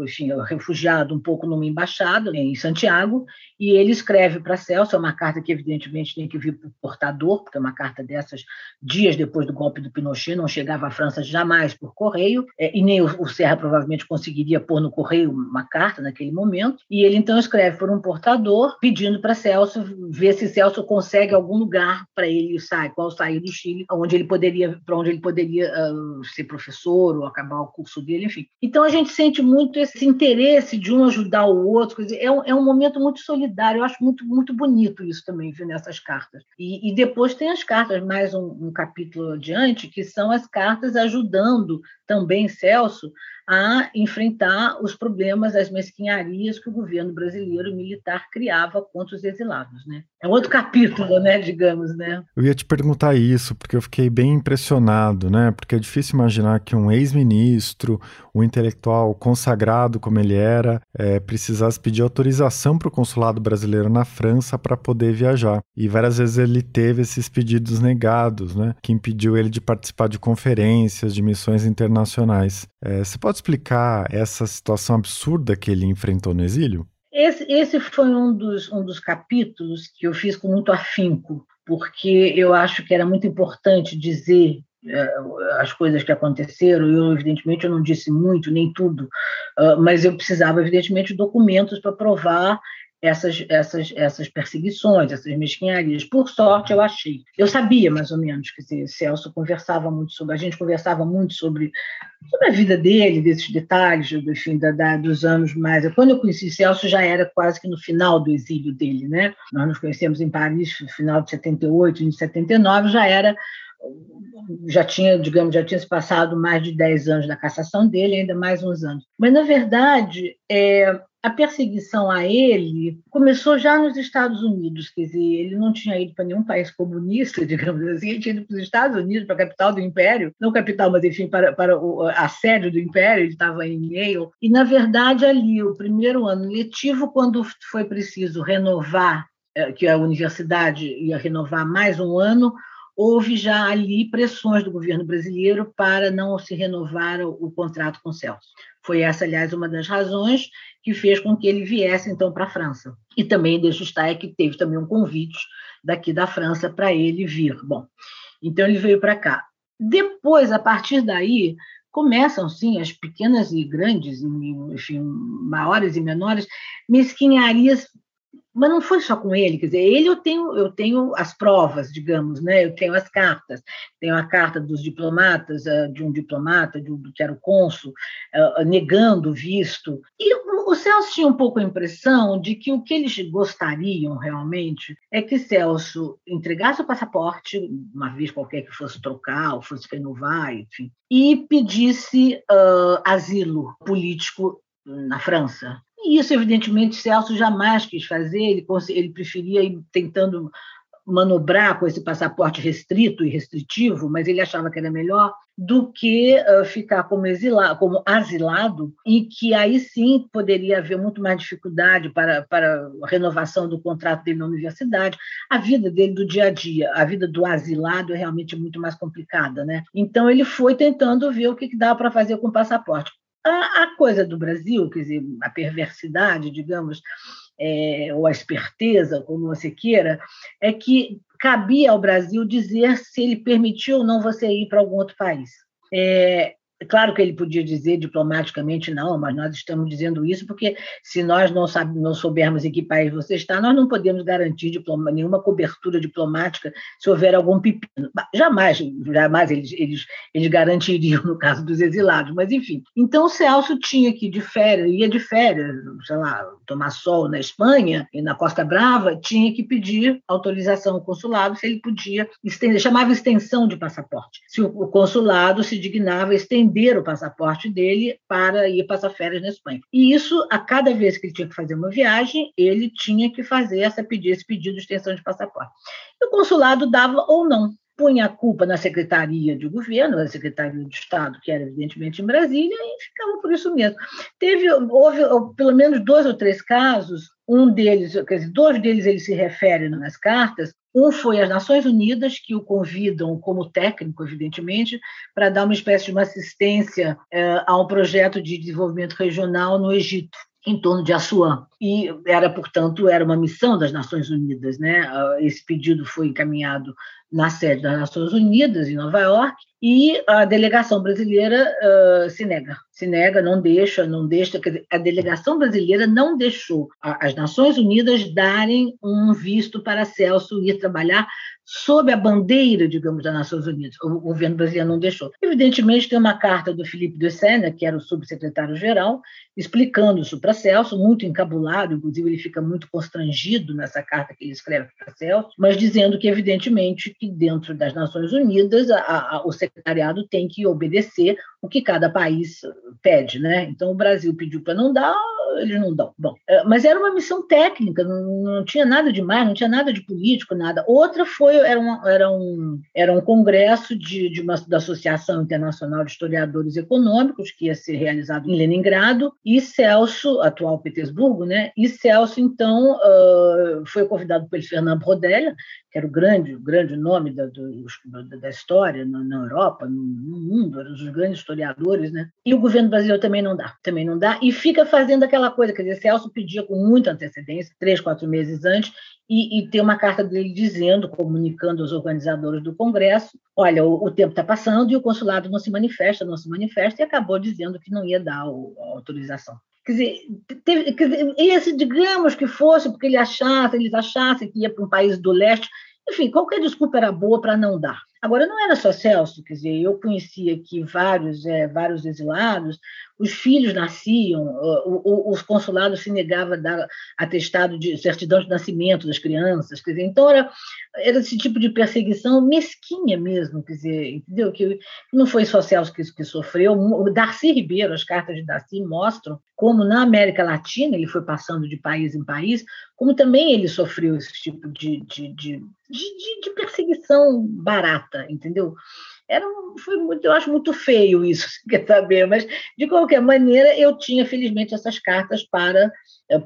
enfim, refugiado um pouco numa embaixada em Santiago, e ele escreve para Celso, é uma carta que evidentemente tem que vir para o portador, porque é uma carta dessas dias depois do golpe do Pinochet, não chegava à França jamais por correio, é, e nem o, Serra provavelmente conseguiria pôr no correio uma carta naquele momento, e ele então escreve por um portador, pedindo para Celso ver se Celso consegue algum lugar para ele sair, qual sair do Chile, onde ele poderia, para onde ele poderia uh, ser professor professor ou acabar o curso dele, enfim. Então a gente sente muito esse interesse de um ajudar o outro, dizer, é, um, é um momento muito solidário. Eu acho muito, muito bonito isso também, viu, nessas cartas. E, e depois tem as cartas, mais um, um capítulo adiante, que são as cartas ajudando também Celso a enfrentar os problemas, as mesquinharias que o governo brasileiro militar criava contra os exilados, né? É outro capítulo, né, digamos, né? Eu ia te perguntar isso, porque eu fiquei bem impressionado, né? Porque é difícil imaginar que um ex-ministro, um intelectual consagrado como ele era, é, precisasse pedir autorização para o consulado brasileiro na França para poder viajar. E várias vezes ele teve esses pedidos negados, né? Que impediu ele de participar de conferências, de missões internacionais. É, você pode explicar essa situação absurda que ele enfrentou no exílio? Esse, esse foi um dos, um dos capítulos que eu fiz com muito afinco, porque eu acho que era muito importante dizer é, as coisas que aconteceram. Eu, evidentemente, eu não disse muito, nem tudo, ah, mas eu precisava, evidentemente, de documentos para provar essas, essas, essas perseguições, essas mesquinharias. Por sorte, eu achei. Eu sabia, mais ou menos, que dizer, Celso conversava muito sobre, a gente conversava muito sobre, sobre a vida dele, desses detalhes, enfim, da, da, dos anos mais. Quando eu conheci Celso, já era quase que no final do exílio dele, né? Nós nos conhecemos em Paris no final de 78, em 79, já era já tinha, digamos, já tinha se passado mais de 10 anos da cassação dele, ainda mais uns anos. Mas, na verdade, é, a perseguição a ele começou já nos Estados Unidos, quer dizer, ele não tinha ido para nenhum país comunista, digamos assim, ele tinha ido para os Estados Unidos, para a capital do Império, não capital, mas enfim, para, para a sede do Império, ele estava em Yale, e na verdade ali, o primeiro ano letivo, quando foi preciso renovar, eh, que a universidade ia renovar mais um ano, houve já ali pressões do governo brasileiro para não se renovar o, o contrato com o Celso. Foi essa, aliás, uma das razões que fez com que ele viesse então para a França. E também deixa estar é que teve também um convite daqui da França para ele vir. Bom, então ele veio para cá. Depois, a partir daí, começam sim as pequenas e grandes, enfim, maiores e menores mesquinharias mas não foi só com ele, quer dizer, ele eu tenho, eu tenho as provas, digamos, né? Eu tenho as cartas, tenho a carta dos diplomatas, eh, de um diplomata, de um, que era o cônsul, eh, negando o visto. E o Celso tinha um pouco a impressão de que o que eles gostariam realmente é que Celso entregasse o passaporte, uma vez qualquer que fosse trocar ou fosse renovar, enfim, e pedisse uh, asilo político na França. E isso, evidentemente, Celso jamais quis fazer, ele, ele preferia ir tentando manobrar com esse passaporte restrito e restritivo, mas ele achava que era melhor do que uh, ficar como, exilado, como asilado, e que aí sim poderia haver muito mais dificuldade para, para a renovação do contrato dele na universidade. A vida dele do dia a dia, a vida do asilado é realmente muito mais complicada. Né? Então, ele foi tentando ver o que dava para fazer com o passaporte. A, a coisa do Brasil, quer dizer, a perversidade, digamos, é, ou a esperteza, como você queira, é que cabia ao Brasil dizer se ele permitiu ou não você ir para algum outro país. É, claro que ele podia dizer diplomaticamente não, mas nós estamos dizendo isso porque se nós não, sabe, não soubermos em que país você está, nós não podemos garantir diploma, nenhuma cobertura diplomática se houver algum pepino. Jamais, jamais eles, eles, eles garantiriam no caso dos exilados, mas enfim. Então o Celso tinha que ir de férias, ia de férias, sei lá, tomar sol na Espanha e na Costa Brava, tinha que pedir autorização ao consulado se ele podia estender, chamava extensão de passaporte. Se o consulado se dignava estender vender o passaporte dele para ir passar férias na Espanha. E isso, a cada vez que ele tinha que fazer uma viagem, ele tinha que fazer essa, esse pedido de extensão de passaporte. E o consulado dava ou não punha a culpa na Secretaria de Governo, na Secretaria de Estado, que era evidentemente em Brasília, e ficava por isso mesmo. Teve, houve pelo menos dois ou três casos, um deles, quer dizer, dois deles ele se refere nas cartas, um foi as Nações Unidas, que o convidam como técnico, evidentemente, para dar uma espécie de uma assistência eh, a um projeto de desenvolvimento regional no Egito em torno de Assuã. E era, portanto, era uma missão das Nações Unidas. Né? Ah, esse pedido foi encaminhado na sede das Nações Unidas, em Nova York, e a delegação brasileira uh, se nega, se nega, não deixa, não deixa. Dizer, a delegação brasileira não deixou as Nações Unidas darem um visto para Celso ir trabalhar sob a bandeira, digamos, das Nações Unidas. O governo brasileiro não deixou. Evidentemente, tem uma carta do Felipe de Sena, que era o subsecretário-geral, explicando isso para Celso, muito encabulado, inclusive ele fica muito constrangido nessa carta que ele escreve para Celso, mas dizendo que, evidentemente, que dentro das Nações Unidas a, a, o secretariado tem que obedecer o que cada país pede. Né? Então, o Brasil pediu para não dar, eles não dão. Bom, é, mas era uma missão técnica, não, não tinha nada de mais, não tinha nada de político, nada. Outra foi era, um era, um, era um congresso de, de uma, da Associação Internacional de Historiadores Econômicos, que ia ser realizado em Leningrado, e Celso, atual Petersburgo, né? e Celso, então, uh, foi convidado pelo Fernando Rodella, que era o grande, o grande nome da, do, da história na, na Europa, no, no, mundo, eram os grandes historiadores, né? E o governo brasileiro também não dá, também não dá, e fica fazendo aquela coisa, quer dizer, Celso pedia com muita antecedência, três, quatro meses antes, e, e tem uma carta dele dizendo, comunicando aos organizadores do Congresso, olha, o, o tempo está passando e o consulado não se manifesta, não se manifesta, e acabou dizendo que não ia dar a autorização. Quer dizer, teve, quer dizer, esse, digamos que fosse porque ele achasse, eles achassem que ia para um país do leste, enfim, qualquer desculpa era boa para não dar. Agora, não era só Celso, quer dizer, eu conhecia aqui vários, é, vários exilados, os filhos nasciam, os consulados se negavam a dar atestado de certidão de nascimento das crianças, quer dizer, então era, era esse tipo de perseguição mesquinha mesmo, quer dizer, entendeu? Que não foi só Celso que, que sofreu, o Darcy Ribeiro, as cartas de Darcy mostram como na América Latina, ele foi passando de país em país, como também ele sofreu esse tipo de, de, de, de, de perseguição barata, entendeu? Era, foi muito, eu acho muito feio isso, quer saber, mas de qualquer maneira eu tinha felizmente essas cartas para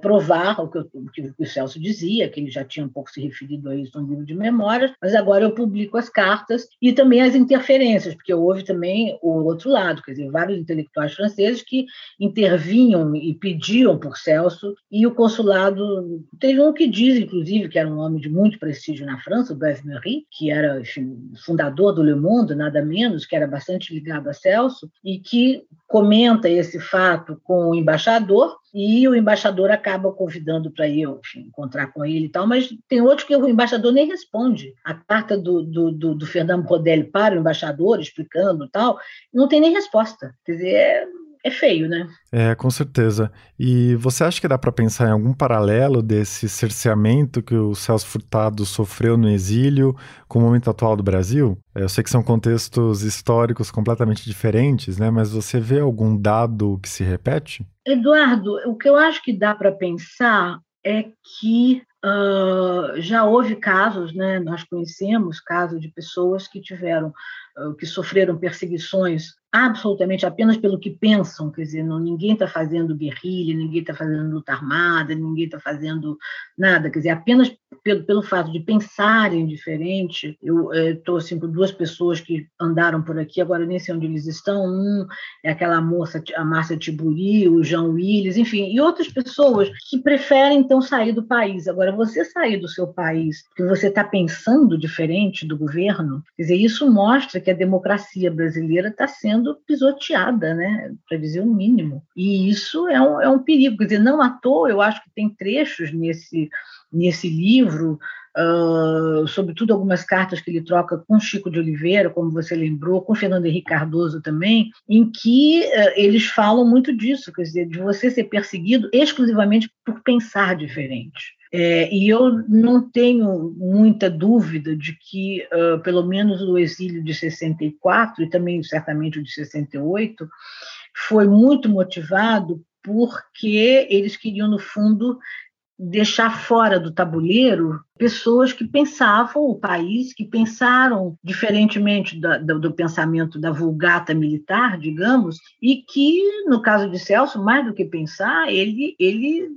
provar o que, o que, o Celso dizia, que ele já tinha um pouco se referido a isso no livro de memórias, mas agora eu publico as cartas e também as interferências, porque houve também o outro lado, quer dizer, vários intelectuais franceses que intervinham e pediam por Celso, e o consulado, teve um que diz, inclusive, que era um homem de muito prestígio na França, o Beth Mery, que era enfim, fundador do Le Monde, nada menos, que era bastante ligado a Celso, e que comenta esse fato com o embaixador, e o embaixador acaba convidando para ir enfim, encontrar com ele e tal, mas tem outros que o embaixador nem responde. A carta do, do, do, do Fernando Rodelli para o embaixador, explicando tal, não tem nem resposta. Quer dizer, é é feio, né? É, com certeza. E você acha que dá para pensar em algum paralelo desse cerceamento que o Celso Furtado sofreu no exílio com o momento atual do Brasil? É, eu sei que são contextos históricos completamente diferentes, né? Mas você vê algum dado que se repete? Eduardo, o que eu acho que dá para pensar é que uh, já houve casos, né? Nós conhecemos casos de pessoas que tiveram, uh, que sofreram perseguições absolutamente apenas pelo que pensam, quer dizer, não, ninguém está fazendo guerrilha, ninguém está fazendo luta armada, ninguém está fazendo nada, quer dizer, apenas pelo, pelo fato de pensarem diferente. Eu estou assim, com duas pessoas que andaram por aqui, agora nem sei onde eles estão, um é aquela moça, a Márcia Tiburi, o João Willis, enfim, e outras pessoas que preferem então sair do país. Agora, você sair do seu país porque você está pensando diferente do governo, quer dizer, isso mostra que a democracia brasileira está sendo sendo pisoteada, né, para dizer o mínimo. E isso é um, é um perigo. Quer dizer, não à toa, eu acho que tem trechos nesse, nesse livro, uh, sobretudo algumas cartas que ele troca com Chico de Oliveira, como você lembrou, com Fernando Henrique Cardoso também, em que uh, eles falam muito disso, quer dizer, de você ser perseguido exclusivamente por pensar diferente. É, e eu não tenho muita dúvida de que, uh, pelo menos o exílio de 64 e também certamente o de 68, foi muito motivado porque eles queriam, no fundo, deixar fora do tabuleiro pessoas que pensavam o país, que pensaram diferentemente do, do, pensamento da vulgata militar, digamos, e que, no caso de Celso, mais do que pensar, ele, ele,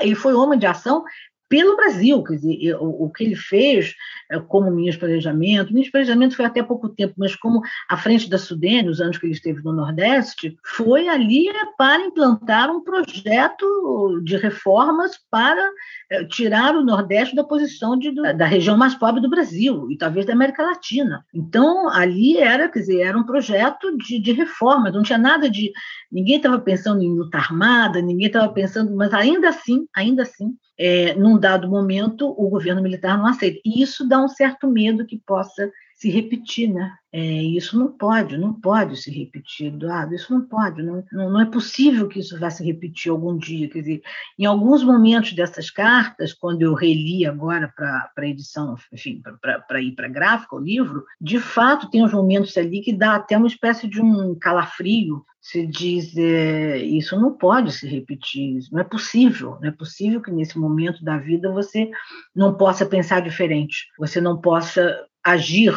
ele foi homem de ação pelo Brasil. Quer dizer, o, o que ele fez é, como ministro de planejamento, o ministro planejamento foi até pouco tempo, mas como à frente da Sudene, os anos que ele esteve no Nordeste, foi ali para implantar um projeto de reformas para é, tirar o Nordeste da posição de, da região mais pobre do Brasil e talvez da América Latina. Então, ali era, quer dizer, era um projeto de, de reforma, não tinha nada de. Ninguém estava pensando em luta armada, ninguém estava pensando, mas ainda assim, ainda assim, é, num dado momento, o governo militar não aceita. E isso dá um certo medo que possa se repetir, né? É, isso não pode, não pode se repetir, Eduardo, isso não pode, não, não, é possível que isso vá se repetir algum dia. Quer dizer, em alguns momentos dessas cartas, quando eu reli agora para a edição, enfim, para ir para gráfica, o livro, de fato tem uns momentos ali que dá até uma espécie de um calafrio se diz é, isso não pode se repetir, não é possível, não é possível que nesse momento da vida você não possa pensar diferente, você não possa agir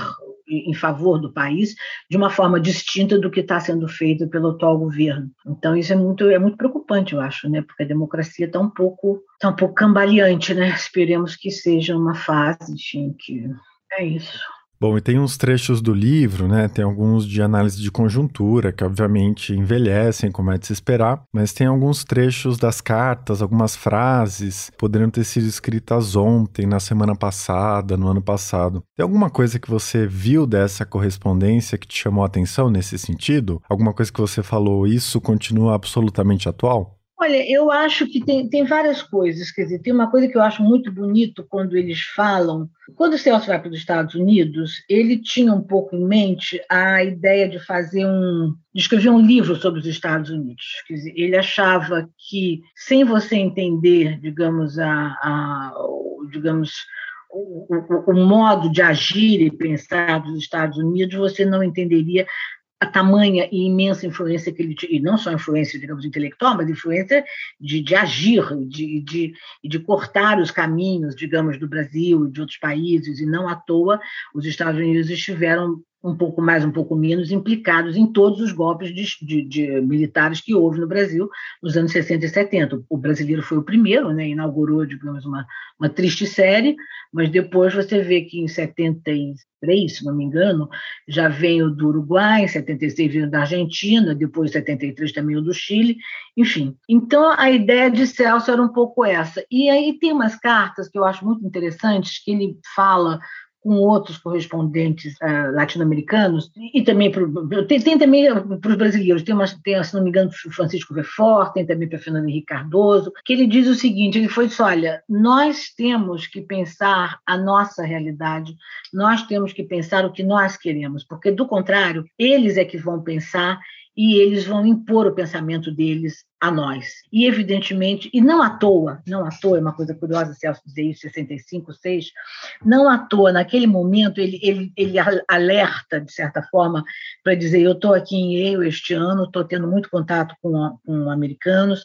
em favor do país de uma forma distinta do que está sendo feito pelo atual governo. Então isso é muito é muito preocupante, eu acho, né? Porque a democracia está um pouco tá um pouco cambaleante, né? Esperemos que seja uma fase, enfim, que é isso. Bom, e tem uns trechos do livro, né? Tem alguns de análise de conjuntura, que obviamente envelhecem, como é de se esperar, mas tem alguns trechos das cartas, algumas frases, poderiam ter sido escritas ontem, na semana passada, no ano passado. Tem alguma coisa que você viu dessa correspondência que te chamou a atenção nesse sentido? Alguma coisa que você falou, isso continua absolutamente atual? Olha, eu acho que tem, tem várias coisas. Quer dizer, tem uma coisa que eu acho muito bonito quando eles falam. Quando o Celso vai para os Estados Unidos, ele tinha um pouco em mente a ideia de fazer um. de escrever um livro sobre os Estados Unidos. Quer dizer, ele achava que, sem você entender, digamos, a, a digamos, o, o, o, modo de agir e pensar dos Estados Unidos, você não entenderia a tamanha e imensa influência que ele tinha, e não só influência, digamos, intelectual, mas influência de, de agir, de, de, de cortar os caminhos, digamos, do Brasil e de outros países, e não à toa os Estados Unidos estiveram um pouco mais, um pouco menos, implicados em todos os golpes de, de, de, militares que houve no Brasil nos anos 60 e 70. O brasileiro foi o primeiro, né, inaugurou, digamos, uma, uma triste série, mas depois você vê que em 73, se não me engano, já vem o do Uruguai, em 76 veio da Argentina, depois em 73 também o do Chile, enfim. Então a ideia de Celso era um pouco essa. E aí tem umas cartas que eu acho muito interessantes, que ele fala com outros correspondentes uh, latino-americanos e também pro, tem, tem também para os brasileiros. Tem, uma, tem se não me engano o Francisco Vefort tem também para Fernando Henrique Cardoso que ele diz o seguinte ele foi disse olha nós temos que pensar a nossa realidade nós temos que pensar o que nós queremos porque do contrário eles é que vão pensar e eles vão impor o pensamento deles a nós. E, evidentemente, e não à toa, não à toa, é uma coisa curiosa, Celso dizer isso, 65, 6, não à toa, naquele momento, ele, ele, ele alerta, de certa forma, para dizer: eu estou aqui em Yale este ano, estou tendo muito contato com, com americanos,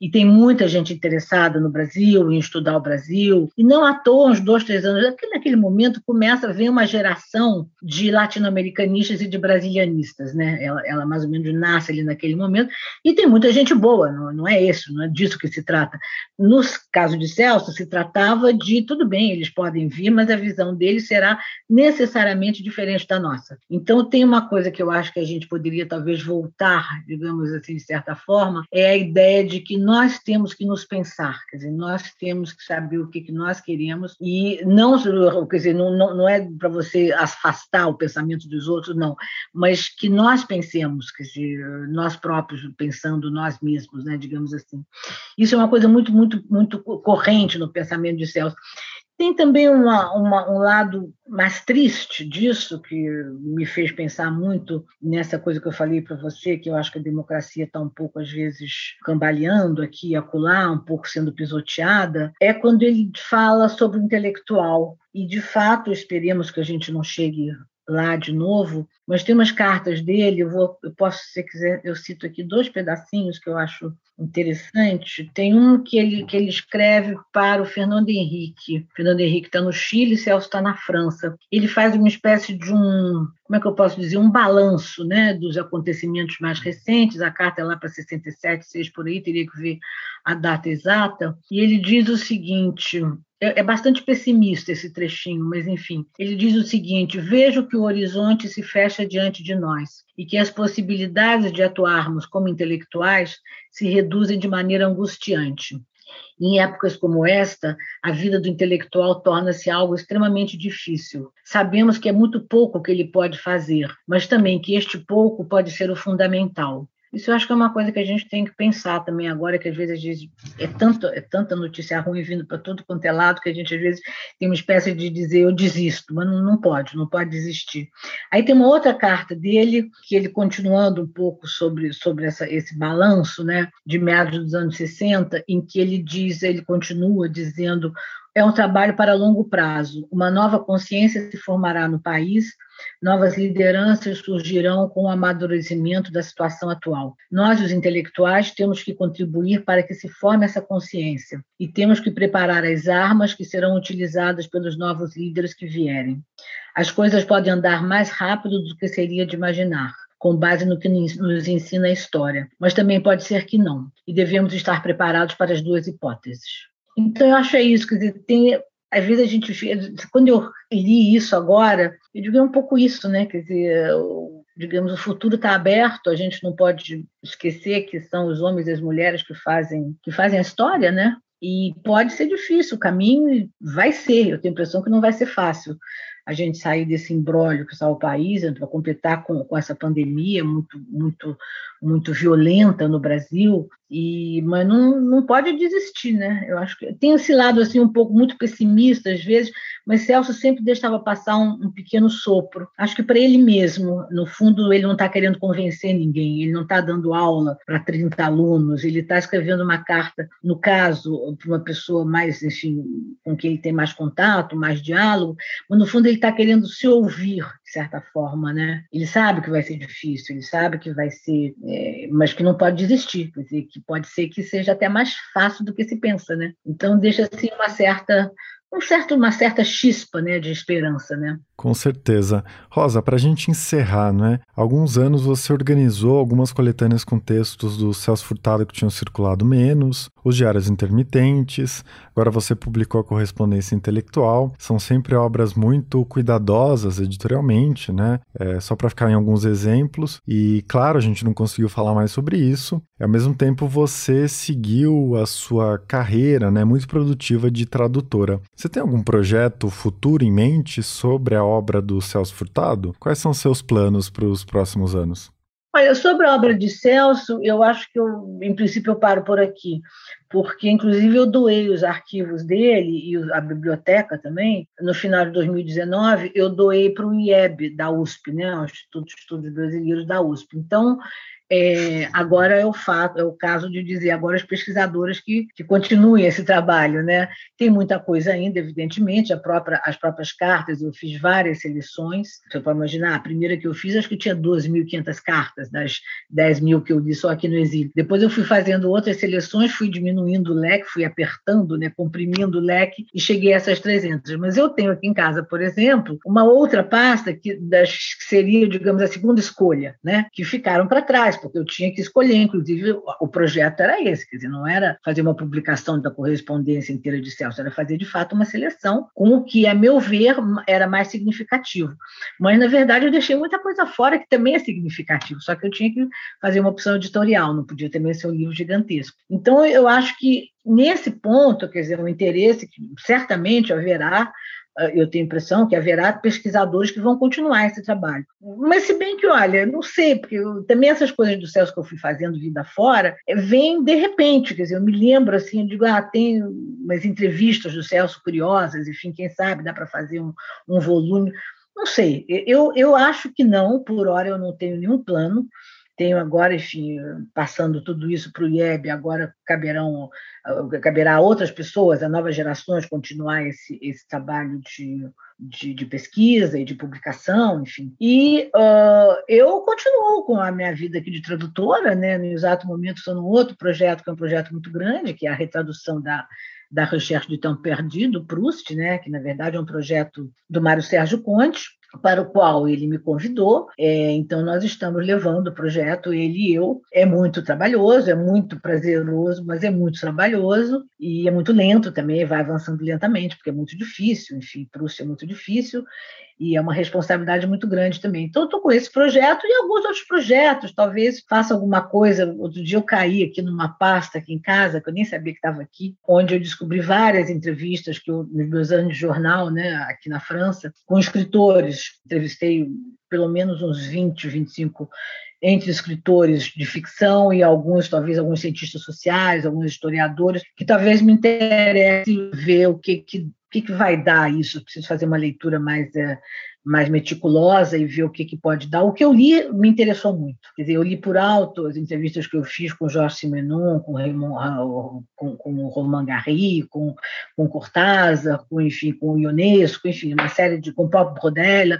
e tem muita gente interessada no Brasil, em estudar o Brasil, e não à toa, uns dois, três anos, naquele momento começa a ver uma geração de latino-americanistas e de brasilianistas, né? Ela, ela mais ou menos nasce ali naquele momento, e tem muita gente boa, não, não é isso, não é disso que se trata. No caso de Celso, se tratava de, tudo bem, eles podem vir, mas a visão deles será necessariamente diferente da nossa. Então, tem uma coisa que eu acho que a gente poderia talvez voltar, digamos assim, de certa forma, é a ideia de que nós temos que nos pensar, quer dizer, nós temos que saber o que, que nós queremos e não, quer dizer, não, não, não é para você afastar o pensamento dos outros, não, mas que nós pensemos, quer dizer, nós próprios pensando nós mesmos, né, digamos assim. Isso é uma coisa muito, muito, muito corrente no pensamento de Celso. Tem também uma, uma, um lado mais triste disso, que me fez pensar muito nessa coisa que eu falei para você, que eu acho que a democracia está um pouco, às vezes, cambaleando aqui e acolá, um pouco sendo pisoteada, é quando ele fala sobre o intelectual. E, de fato, esperemos que a gente não chegue lá de novo, mas tem umas cartas dele, eu, vou, eu posso, se quiser, eu cito aqui dois pedacinhos que eu acho interessante. Tem um que ele, que ele escreve para o Fernando Henrique. O Fernando Henrique está no Chile, Celso está na França. Ele faz uma espécie de um, como é que eu posso dizer, um balanço né, dos acontecimentos mais recentes. A carta é lá para 67, 6 por aí, teria que ver a data exata, e ele diz o seguinte: é, é bastante pessimista esse trechinho, mas enfim. Ele diz o seguinte: vejo que o horizonte se fecha diante de nós e que as possibilidades de atuarmos como intelectuais se reduzem de maneira angustiante. Em épocas como esta, a vida do intelectual torna-se algo extremamente difícil. Sabemos que é muito pouco que ele pode fazer, mas também que este pouco pode ser o fundamental. Isso eu acho que é uma coisa que a gente tem que pensar também agora, que às vezes é, tanto, é tanta notícia ruim vindo para tudo quanto é lado, que a gente às vezes tem uma espécie de dizer eu desisto, mas não, não pode, não pode desistir. Aí tem uma outra carta dele, que ele continuando um pouco sobre, sobre essa, esse balanço né, de meados dos anos 60, em que ele diz, ele continua dizendo é um trabalho para longo prazo. Uma nova consciência se formará no país, novas lideranças surgirão com o amadurecimento da situação atual. Nós, os intelectuais, temos que contribuir para que se forme essa consciência e temos que preparar as armas que serão utilizadas pelos novos líderes que vierem. As coisas podem andar mais rápido do que seria de imaginar com base no que nos ensina a história, mas também pode ser que não, e devemos estar preparados para as duas hipóteses. Então, eu acho é isso, quer dizer, tem, às vezes a gente, quando eu li isso agora, eu digo é um pouco isso, né, quer dizer, digamos, o futuro está aberto, a gente não pode esquecer que são os homens e as mulheres que fazem, que fazem a história, né, e pode ser difícil, o caminho vai ser, eu tenho a impressão que não vai ser fácil, a gente sair desse embrólio que está o país, para completar com, com essa pandemia muito, muito, muito violenta no Brasil, e, mas não, não pode desistir, né? Eu acho que tem esse lado assim um pouco muito pessimista às vezes, mas Celso sempre deixava passar um, um pequeno sopro. Acho que para ele mesmo, no fundo, ele não está querendo convencer ninguém, ele não está dando aula para 30 alunos, ele está escrevendo uma carta, no caso, para uma pessoa mais, enfim, com quem ele tem mais contato, mais diálogo, mas no fundo ele está querendo se ouvir, certa forma, né? Ele sabe que vai ser difícil, ele sabe que vai ser, é, mas que não pode desistir, quer dizer, que pode ser que seja até mais fácil do que se pensa, né? Então deixa assim uma certa um certo, uma certa chispa né, de esperança. Né? Com certeza. Rosa, para a gente encerrar, né? Alguns anos você organizou algumas coletâneas com textos do Celso Furtado que tinham circulado menos, os diários intermitentes, agora você publicou a correspondência intelectual. São sempre obras muito cuidadosas editorialmente, né? É, só para ficar em alguns exemplos. E, claro, a gente não conseguiu falar mais sobre isso. Ao mesmo tempo, você seguiu a sua carreira, né? Muito produtiva de tradutora. Você tem algum projeto futuro em mente sobre a obra do Celso Furtado? Quais são seus planos para os próximos anos? Olha, sobre a obra de Celso, eu acho que eu, em princípio, eu paro por aqui, porque, inclusive, eu doei os arquivos dele e a biblioteca também. No final de 2019, eu doei para o IEB da USP, né, o Instituto de Estudos Brasileiros da USP. Então, é, agora é o fato, é o caso de dizer agora as pesquisadoras que, que continuem esse trabalho, né? Tem muita coisa ainda, evidentemente, própria, as próprias cartas, eu fiz várias seleções, você pode imaginar, a primeira que eu fiz, acho que tinha 12.500 cartas, das 10 mil que eu li só aqui no exílio. Depois eu fui fazendo outras seleções, fui diminuindo o leque, fui apertando, né, comprimindo o leque e cheguei a essas 300. Mas eu tenho aqui em casa, por exemplo, uma outra pasta que, das, que seria, digamos, a segunda escolha, né, que ficaram para trás porque eu tinha que escolher, inclusive o projeto era esse, quer dizer, não era fazer uma publicação da correspondência inteira de Celso, era fazer de fato uma seleção com o que, a meu ver, era mais significativo. Mas, na verdade, eu deixei muita coisa fora que também é significativo, só que eu tinha que fazer uma opção editorial, não podia também ser um livro gigantesco. Então, eu acho que nesse ponto, quer dizer, o interesse que certamente haverá eu tenho a impressão que haverá pesquisadores que vão continuar esse trabalho. Mas se bem que, olha, não sei, porque eu, também essas coisas do Celso que eu fui fazendo vida fora, eh, vêm de repente, quer dizer, eu me lembro assim, eu digo, ah, tem umas entrevistas do Celso curiosas, enfim, quem sabe dá para fazer um, um volume. Não sei, eu, eu acho que não, por hora eu não tenho nenhum plano, tenho agora, enfim, passando tudo isso para o IEB, agora caberão, caberá a outras pessoas, a novas gerações, continuar esse, esse trabalho de, de, de pesquisa e de publicação, enfim. E uh, eu continuo com a minha vida aqui de tradutora, né? no exato momento estou num outro projeto, que é um projeto muito grande, que é a retradução da da Recherche do Tempo Perdido, Proust, né, que na verdade é um projeto do Mário Sérgio Conte, para o qual ele me convidou. É, então, nós estamos levando o projeto, ele e eu. É muito trabalhoso, é muito prazeroso, mas é muito trabalhoso e é muito lento também, vai avançando lentamente, porque é muito difícil. Enfim, Prússia é muito difícil e é uma responsabilidade muito grande também. Então, estou com esse projeto e alguns outros projetos, talvez faça alguma coisa. Outro dia eu caí aqui numa pasta aqui em casa, que eu nem sabia que estava aqui, onde eu descobri várias entrevistas que eu, nos meus anos de jornal, né, aqui na França, com escritores. Entrevistei pelo menos uns 20, 25 entre escritores de ficção e alguns, talvez alguns cientistas sociais, alguns historiadores, que talvez me interesse ver o que, que que, vai dar isso? Preciso fazer uma leitura mais, é, mais meticulosa e ver o que, que pode dar. O que eu li me interessou muito. Quer dizer, eu li por alto as entrevistas que eu fiz com Jorge Simenon, com, Raymond, ah, com, com o Roland Garry, com, com Cortázar, com, enfim, com o Ionesco, enfim, uma série de. com o próprio Brodella.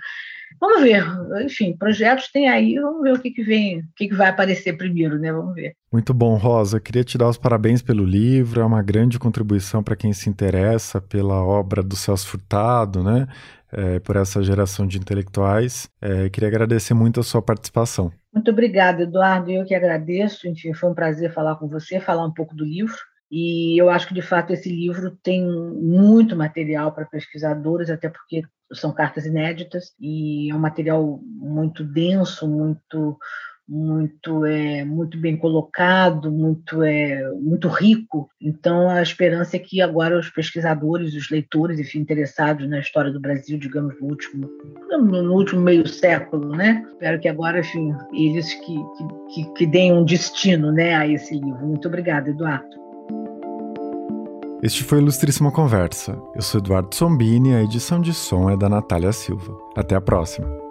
Vamos ver, enfim, projetos tem aí, vamos ver o que, que vem, o que, que vai aparecer primeiro, né? Vamos ver. Muito bom, Rosa. Queria te dar os parabéns pelo livro, é uma grande contribuição para quem se interessa pela obra do Celso Furtado, né? É, por essa geração de intelectuais. É, queria agradecer muito a sua participação. Muito obrigada, Eduardo. Eu que agradeço. Enfim, foi um prazer falar com você, falar um pouco do livro. E eu acho que, de fato, esse livro tem muito material para pesquisadores, até porque são cartas inéditas e é um material muito denso, muito muito é muito bem colocado, muito é muito rico. Então a esperança é que agora os pesquisadores, os leitores, enfim, interessados na história do Brasil, digamos no último no último meio século, né? Espero que agora, enfim, eles que que, que deem um destino, né, a esse livro. Muito obrigada, Eduardo. Este foi Ilustríssima Conversa. Eu sou Eduardo Sombini e a edição de som é da Natália Silva. Até a próxima.